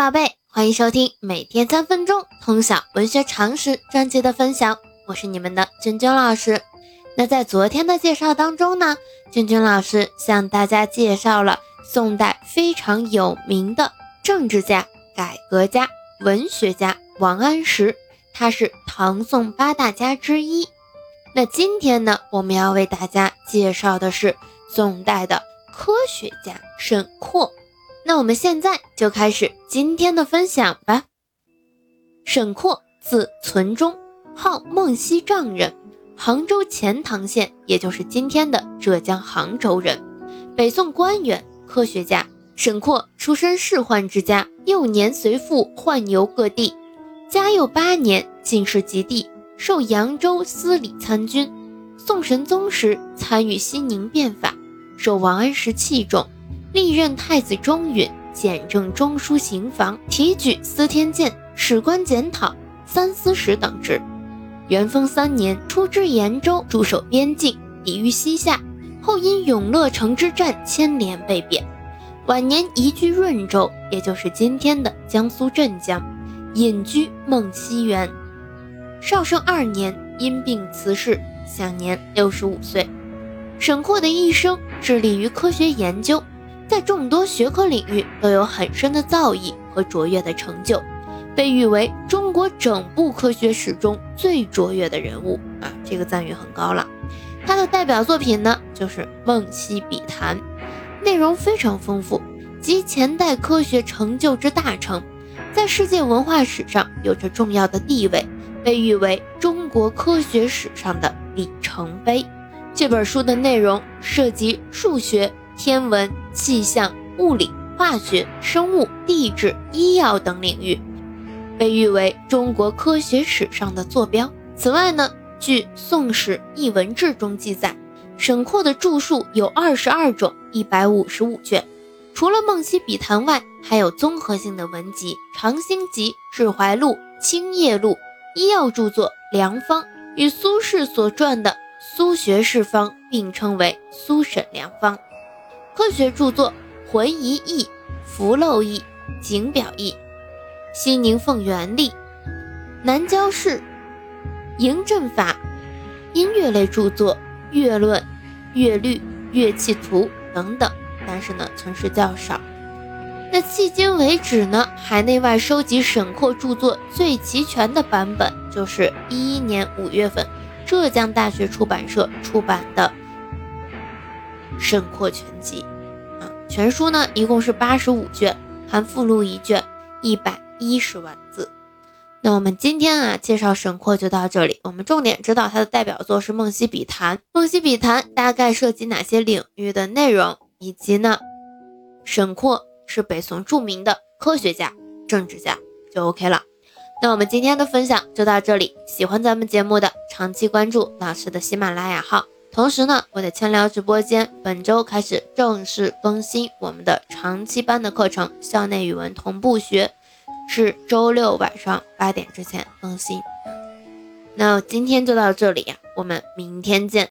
宝贝，欢迎收听每天三分钟通晓文学常识专辑的分享，我是你们的娟娟老师。那在昨天的介绍当中呢，娟娟老师向大家介绍了宋代非常有名的政治家、改革家、文学家王安石，他是唐宋八大家之一。那今天呢，我们要为大家介绍的是宋代的科学家沈括。那我们现在就开始今天的分享吧。沈括，字存中，号孟西丈人，杭州钱塘县，也就是今天的浙江杭州人，北宋官员、科学家。沈括出身仕宦之家，幼年随父宦游各地，嘉佑八年进士及第，授扬州司礼参军。宋神宗时参与西宁变法，受王安石器重。历任太子中允、检正中书刑房、提举司天监、史官检讨、三司使等职。元丰三年出知延州驻守边境，抵御西夏，后因永乐城之战牵连被贬。晚年移居润州，也就是今天的江苏镇江，隐居孟西园。绍圣二年因病辞世，享年六十五岁。沈括的一生致力于科学研究。在众多学科领域都有很深的造诣和卓越的成就，被誉为中国整部科学史中最卓越的人物啊！这个赞誉很高了。他的代表作品呢，就是《梦溪笔谈》，内容非常丰富，集前代科学成就之大成，在世界文化史上有着重要的地位，被誉为中国科学史上的里程碑。这本书的内容涉及数学。天文、气象、物理、化学、生物、地质、医药等领域，被誉为中国科学史上的坐标。此外呢，据《宋史艺文志》中记载，沈括的著述有二十二种，一百五十五卷。除了《梦溪笔谈》外，还有综合性的文集《长兴集》《志怀录》《青叶录》，医药著作《良方》，与苏轼所撰的《苏学士方》并称为《苏沈良方》。科学著作《浑仪义》《福漏义》《景表义》《西宁凤元历》《南郊市》《营政法》音乐类著作《乐论》《乐律》《乐器图》等等，但是呢，存世较少。那迄今为止呢，海内外收集沈括著作最齐全的版本，就是一一年五月份浙江大学出版社出版的。《沈括全集》啊，全书呢一共是八十五卷，含附录一卷，一百一十万字。那我们今天啊介绍沈括就到这里。我们重点知道他的代表作是《梦溪笔谈》，《梦溪笔谈》大概涉及哪些领域的内容，以及呢，沈括是北宋著名的科学家、政治家，就 OK 了。那我们今天的分享就到这里。喜欢咱们节目的，长期关注老师的喜马拉雅号。同时呢，我的千聊直播间本周开始正式更新我们的长期班的课程，校内语文同步学，是周六晚上八点之前更新。那今天就到这里呀，我们明天见。